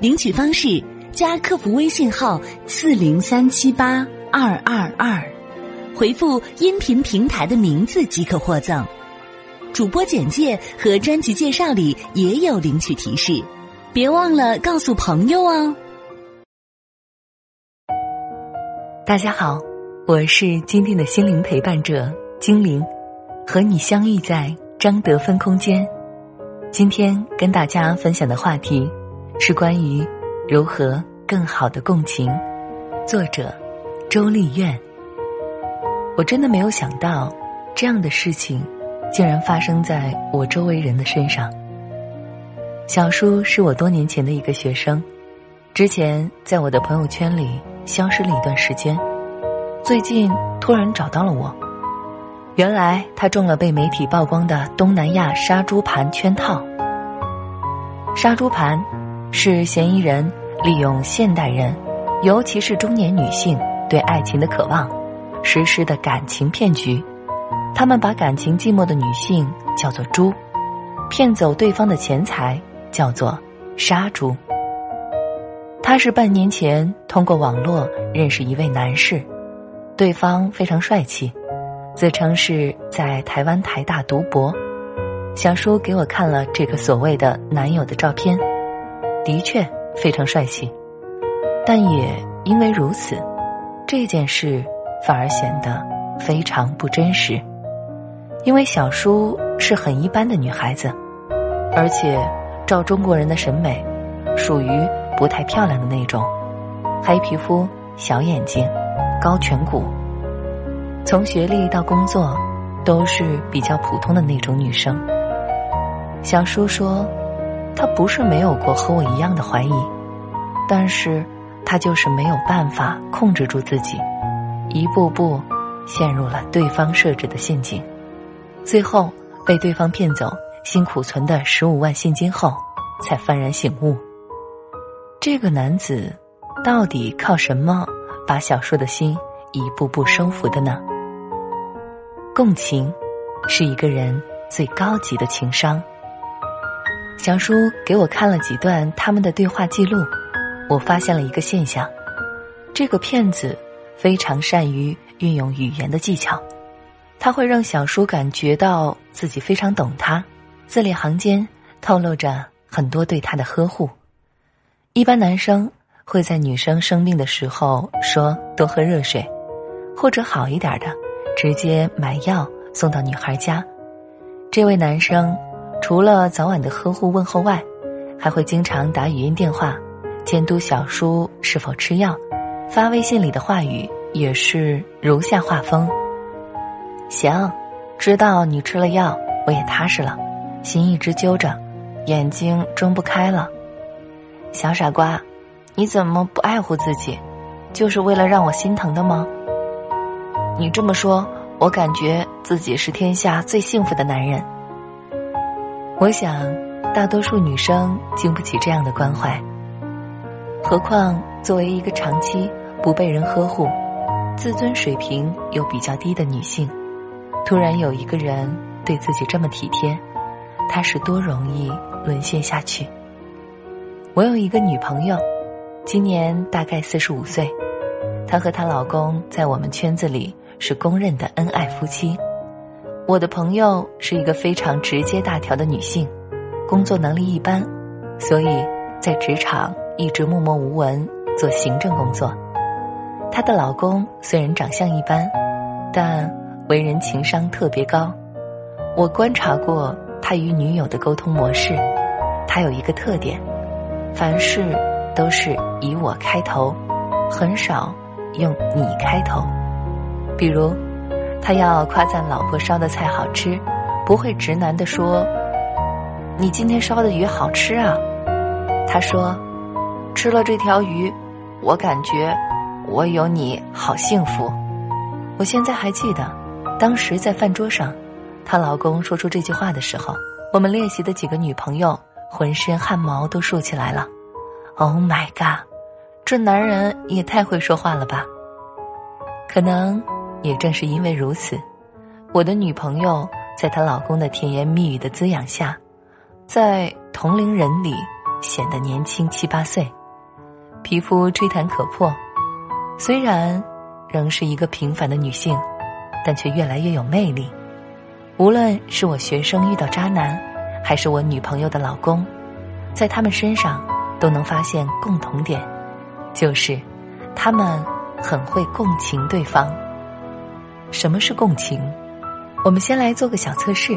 领取方式：加客服微信号四零三七八二二二，回复音频平台的名字即可获赠。主播简介和专辑介绍里也有领取提示，别忘了告诉朋友哦。大家好，我是今天的心灵陪伴者精灵，和你相遇在张德芬空间。今天跟大家分享的话题。是关于如何更好的共情。作者周丽苑。我真的没有想到，这样的事情竟然发生在我周围人的身上。小叔是我多年前的一个学生，之前在我的朋友圈里消失了一段时间，最近突然找到了我。原来他中了被媒体曝光的东南亚杀猪盘圈套。杀猪盘。是嫌疑人利用现代人，尤其是中年女性对爱情的渴望，实施的感情骗局。他们把感情寂寞的女性叫做“猪”，骗走对方的钱财叫做“杀猪”。他是半年前通过网络认识一位男士，对方非常帅气，自称是在台湾台大读博。小叔给我看了这个所谓的男友的照片。的确非常帅气，但也因为如此，这件事反而显得非常不真实。因为小叔是很一般的女孩子，而且照中国人的审美，属于不太漂亮的那种，黑皮肤、小眼睛、高颧骨，从学历到工作都是比较普通的那种女生。小叔说。他不是没有过和我一样的怀疑，但是他就是没有办法控制住自己，一步步陷入了对方设置的陷阱，最后被对方骗走辛苦存的十五万现金后，才幡然醒悟。这个男子到底靠什么把小树的心一步步收服的呢？共情是一个人最高级的情商。小叔给我看了几段他们的对话记录，我发现了一个现象：这个骗子非常善于运用语言的技巧，他会让小叔感觉到自己非常懂他，字里行间透露着很多对他的呵护。一般男生会在女生生病的时候说多喝热水，或者好一点的，直接买药送到女孩家。这位男生。除了早晚的呵护问候外，还会经常打语音电话，监督小叔是否吃药。发微信里的话语也是如下画风：行，知道你吃了药，我也踏实了，心一直揪着，眼睛睁不开了。小傻瓜，你怎么不爱护自己？就是为了让我心疼的吗？你这么说，我感觉自己是天下最幸福的男人。我想，大多数女生经不起这样的关怀。何况作为一个长期不被人呵护、自尊水平又比较低的女性，突然有一个人对自己这么体贴，她是多容易沦陷下去。我有一个女朋友，今年大概四十五岁，她和她老公在我们圈子里是公认的恩爱夫妻。我的朋友是一个非常直接大条的女性，工作能力一般，所以在职场一直默默无闻做行政工作。她的老公虽然长相一般，但为人情商特别高。我观察过他与女友的沟通模式，他有一个特点，凡事都是以我开头，很少用你开头，比如。他要夸赞老婆烧的菜好吃，不会直男的说：“你今天烧的鱼好吃啊。”他说：“吃了这条鱼，我感觉我有你好幸福。我现在还记得，当时在饭桌上，她老公说出这句话的时候，我们练习的几个女朋友浑身汗毛都竖起来了。Oh my god，这男人也太会说话了吧！可能也正是因为如此，我的女朋友在她老公的甜言蜜语的滋养下，在同龄人里显得年轻七八岁，皮肤吹弹可破。虽然仍是一个平凡的女性，但却越来越有魅力。无论是我学生遇到渣男，还是我女朋友的老公，在他们身上。都能发现共同点，就是他们很会共情对方。什么是共情？我们先来做个小测试，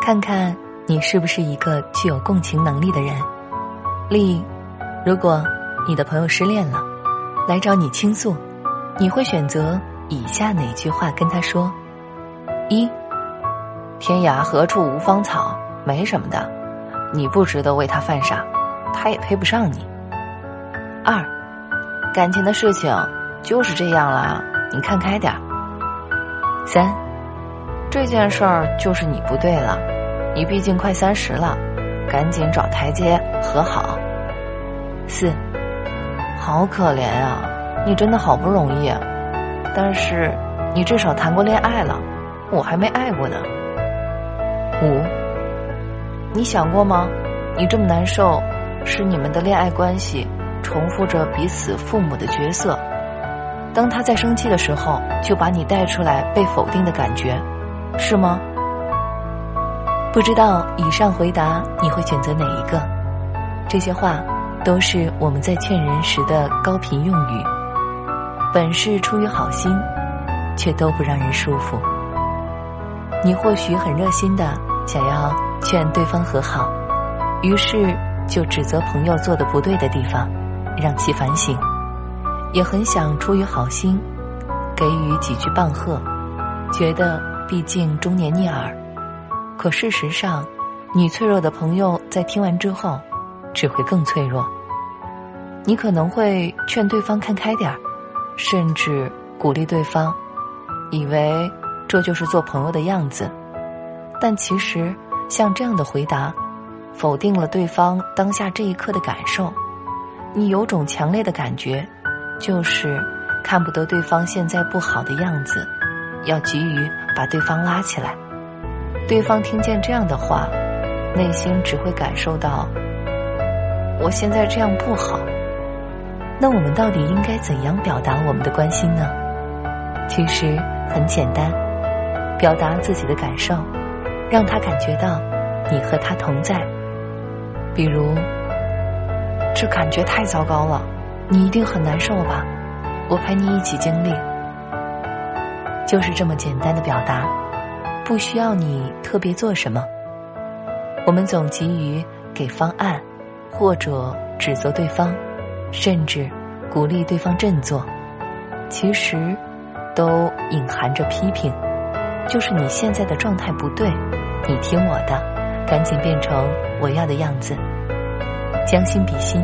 看看你是不是一个具有共情能力的人。例，如果你的朋友失恋了，来找你倾诉，你会选择以下哪句话跟他说？一，天涯何处无芳草，没什么的，你不值得为他犯傻。他也配不上你。二，感情的事情就是这样啦，你看开点儿。三，这件事儿就是你不对了，你毕竟快三十了，赶紧找台阶和好。四，好可怜啊，你真的好不容易，但是你至少谈过恋爱了，我还没爱过呢。五，你想过吗？你这么难受。是你们的恋爱关系重复着彼此父母的角色，当他在生气的时候，就把你带出来被否定的感觉，是吗？不知道以上回答你会选择哪一个？这些话都是我们在劝人时的高频用语，本是出于好心，却都不让人舒服。你或许很热心的想要劝对方和好，于是。就指责朋友做的不对的地方，让其反省；也很想出于好心，给予几句棒喝，觉得毕竟中年逆耳。可事实上，你脆弱的朋友在听完之后，只会更脆弱。你可能会劝对方看开点儿，甚至鼓励对方，以为这就是做朋友的样子。但其实，像这样的回答。否定了对方当下这一刻的感受，你有种强烈的感觉，就是看不得对方现在不好的样子，要急于把对方拉起来。对方听见这样的话，内心只会感受到我现在这样不好。那我们到底应该怎样表达我们的关心呢？其实很简单，表达自己的感受，让他感觉到你和他同在。比如，这感觉太糟糕了，你一定很难受吧？我陪你一起经历，就是这么简单的表达，不需要你特别做什么。我们总急于给方案，或者指责对方，甚至鼓励对方振作，其实都隐含着批评。就是你现在的状态不对，你听我的。赶紧变成我要的样子，将心比心。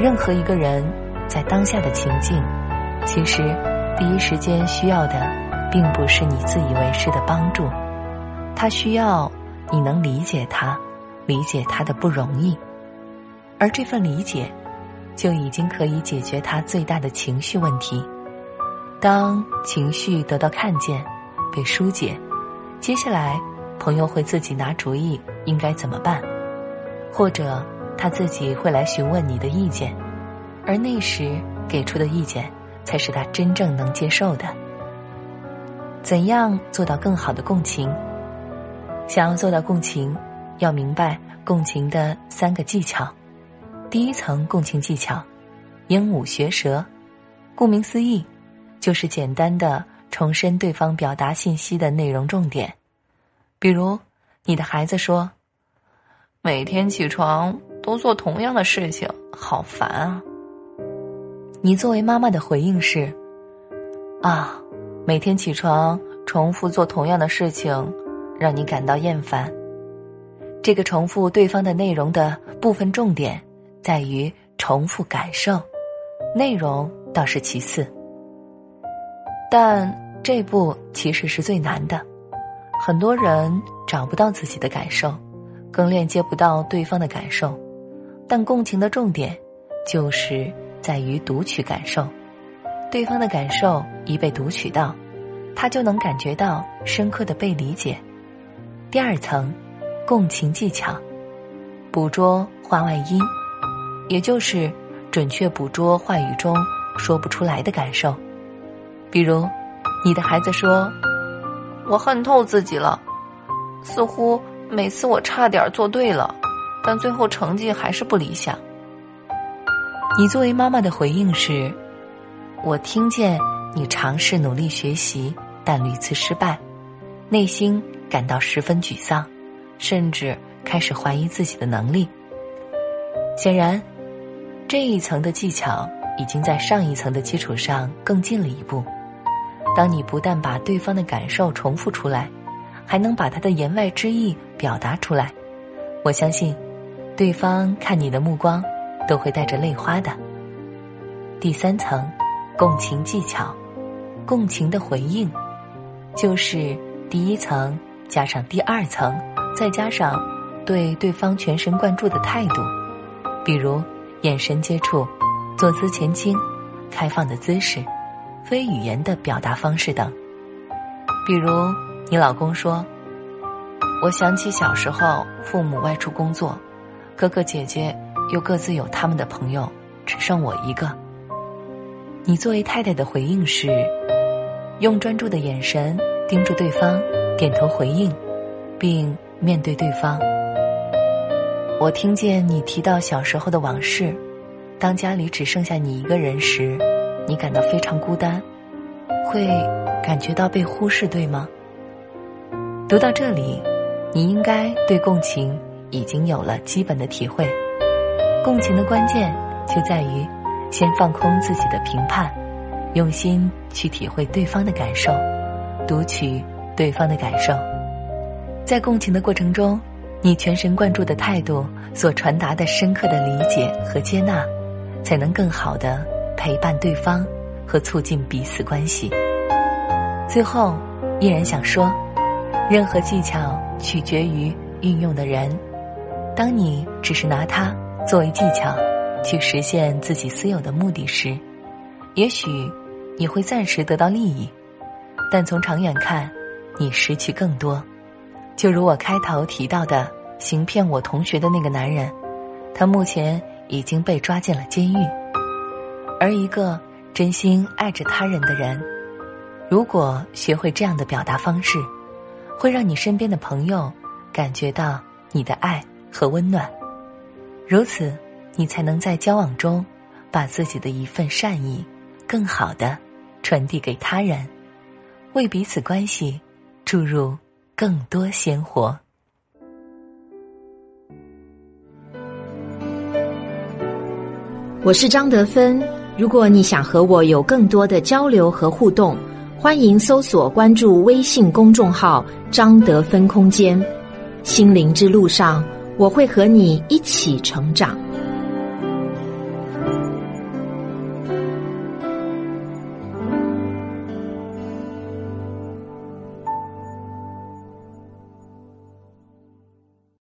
任何一个人在当下的情境，其实第一时间需要的，并不是你自以为是的帮助，他需要你能理解他，理解他的不容易，而这份理解，就已经可以解决他最大的情绪问题。当情绪得到看见，被疏解，接下来。朋友会自己拿主意应该怎么办，或者他自己会来询问你的意见，而那时给出的意见才是他真正能接受的。怎样做到更好的共情？想要做到共情，要明白共情的三个技巧。第一层共情技巧，鹦鹉学舌，顾名思义，就是简单的重申对方表达信息的内容重点。比如，你的孩子说：“每天起床都做同样的事情，好烦啊。”你作为妈妈的回应是：“啊，每天起床重复做同样的事情，让你感到厌烦。”这个重复对方的内容的部分重点，在于重复感受，内容倒是其次。但这步其实是最难的，很多人找不到自己的感受，更链接不到对方的感受。但共情的重点，就是在于读取感受，对方的感受一被读取到，他就能感觉到深刻的被理解。第二层，共情技巧，捕捉话外音，也就是准确捕捉话语中说不出来的感受。比如，你的孩子说：“我恨透自己了，似乎每次我差点做对了，但最后成绩还是不理想。”你作为妈妈的回应是：“我听见你尝试努力学习，但屡次失败，内心感到十分沮丧，甚至开始怀疑自己的能力。”显然，这一层的技巧已经在上一层的基础上更进了一步。当你不但把对方的感受重复出来，还能把他的言外之意表达出来，我相信，对方看你的目光都会带着泪花的。第三层，共情技巧，共情的回应，就是第一层加上第二层，再加上对对方全神贯注的态度，比如眼神接触、坐姿前倾、开放的姿势。非语言的表达方式等，比如你老公说：“我想起小时候，父母外出工作，哥哥姐姐又各自有他们的朋友，只剩我一个。”你作为太太的回应是，用专注的眼神盯住对方，点头回应，并面对对方。我听见你提到小时候的往事，当家里只剩下你一个人时。你感到非常孤单，会感觉到被忽视，对吗？读到这里，你应该对共情已经有了基本的体会。共情的关键就在于先放空自己的评判，用心去体会对方的感受，读取对方的感受。在共情的过程中，你全神贯注的态度所传达的深刻的理解和接纳，才能更好的。陪伴对方和促进彼此关系。最后，依然想说，任何技巧取决于运用的人。当你只是拿它作为技巧去实现自己私有的目的时，也许你会暂时得到利益，但从长远看，你失去更多。就如我开头提到的，行骗我同学的那个男人，他目前已经被抓进了监狱。而一个真心爱着他人的人，如果学会这样的表达方式，会让你身边的朋友感觉到你的爱和温暖。如此，你才能在交往中把自己的一份善意，更好的传递给他人，为彼此关系注入更多鲜活。我是张德芬。如果你想和我有更多的交流和互动，欢迎搜索关注微信公众号“张德芬空间”。心灵之路上，我会和你一起成长。